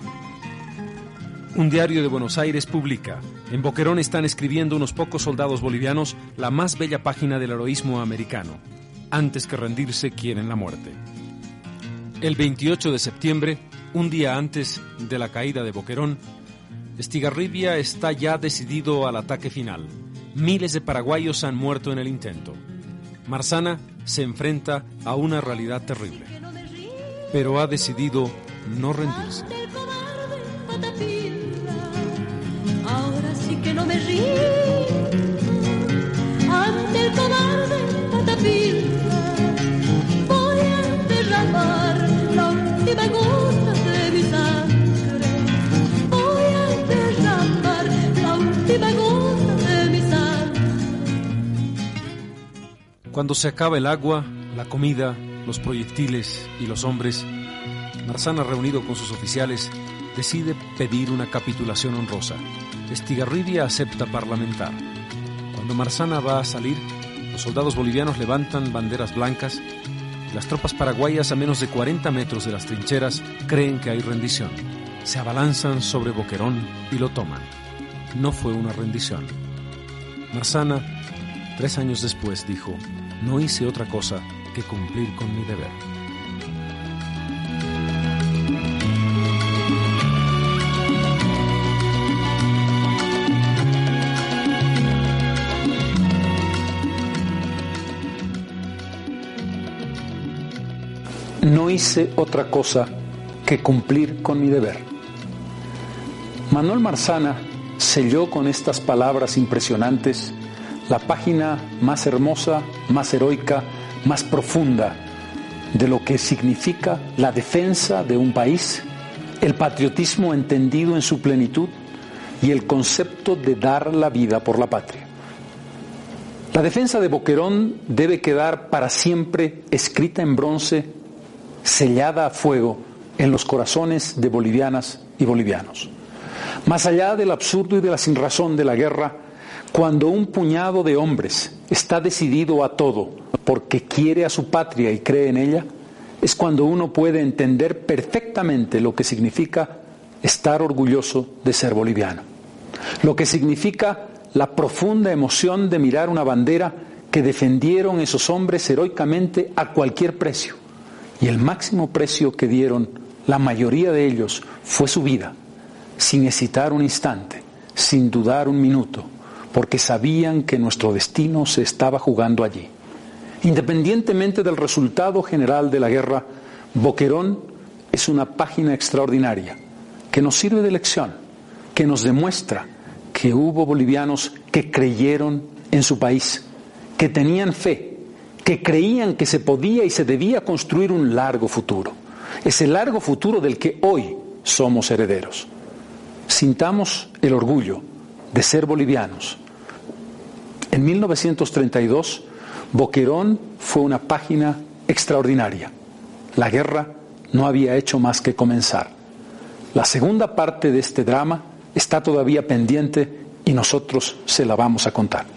Un diario de Buenos Aires publica, en Boquerón están escribiendo unos pocos soldados bolivianos la más bella página del heroísmo americano. Antes que rendirse quieren la muerte. El 28 de septiembre, un día antes de la caída de Boquerón, Estigarribia está ya decidido al ataque final. Miles de paraguayos han muerto en el intento. Marzana se enfrenta a una realidad terrible, pero ha decidido no rendirse. Cuando se acaba el agua, la comida, los proyectiles y los hombres, Marzana, reunido con sus oficiales, decide pedir una capitulación honrosa. Estigarribia acepta parlamentar. Cuando Marzana va a salir, los soldados bolivianos levantan banderas blancas y las tropas paraguayas a menos de 40 metros de las trincheras creen que hay rendición. Se abalanzan sobre Boquerón y lo toman. No fue una rendición. Marzana, tres años después, dijo, no hice otra cosa que cumplir con mi deber. no hice otra cosa que cumplir con mi deber. Manuel Marzana selló con estas palabras impresionantes la página más hermosa, más heroica, más profunda de lo que significa la defensa de un país, el patriotismo entendido en su plenitud y el concepto de dar la vida por la patria. La defensa de Boquerón debe quedar para siempre escrita en bronce sellada a fuego en los corazones de bolivianas y bolivianos. Más allá del absurdo y de la sinrazón de la guerra, cuando un puñado de hombres está decidido a todo porque quiere a su patria y cree en ella, es cuando uno puede entender perfectamente lo que significa estar orgulloso de ser boliviano. Lo que significa la profunda emoción de mirar una bandera que defendieron esos hombres heroicamente a cualquier precio y el máximo precio que dieron la mayoría de ellos fue su vida, sin hesitar un instante, sin dudar un minuto, porque sabían que nuestro destino se estaba jugando allí. Independientemente del resultado general de la guerra, Boquerón es una página extraordinaria que nos sirve de lección, que nos demuestra que hubo bolivianos que creyeron en su país, que tenían fe que creían que se podía y se debía construir un largo futuro. Ese largo futuro del que hoy somos herederos. Sintamos el orgullo de ser bolivianos. En 1932, Boquerón fue una página extraordinaria. La guerra no había hecho más que comenzar. La segunda parte de este drama está todavía pendiente y nosotros se la vamos a contar.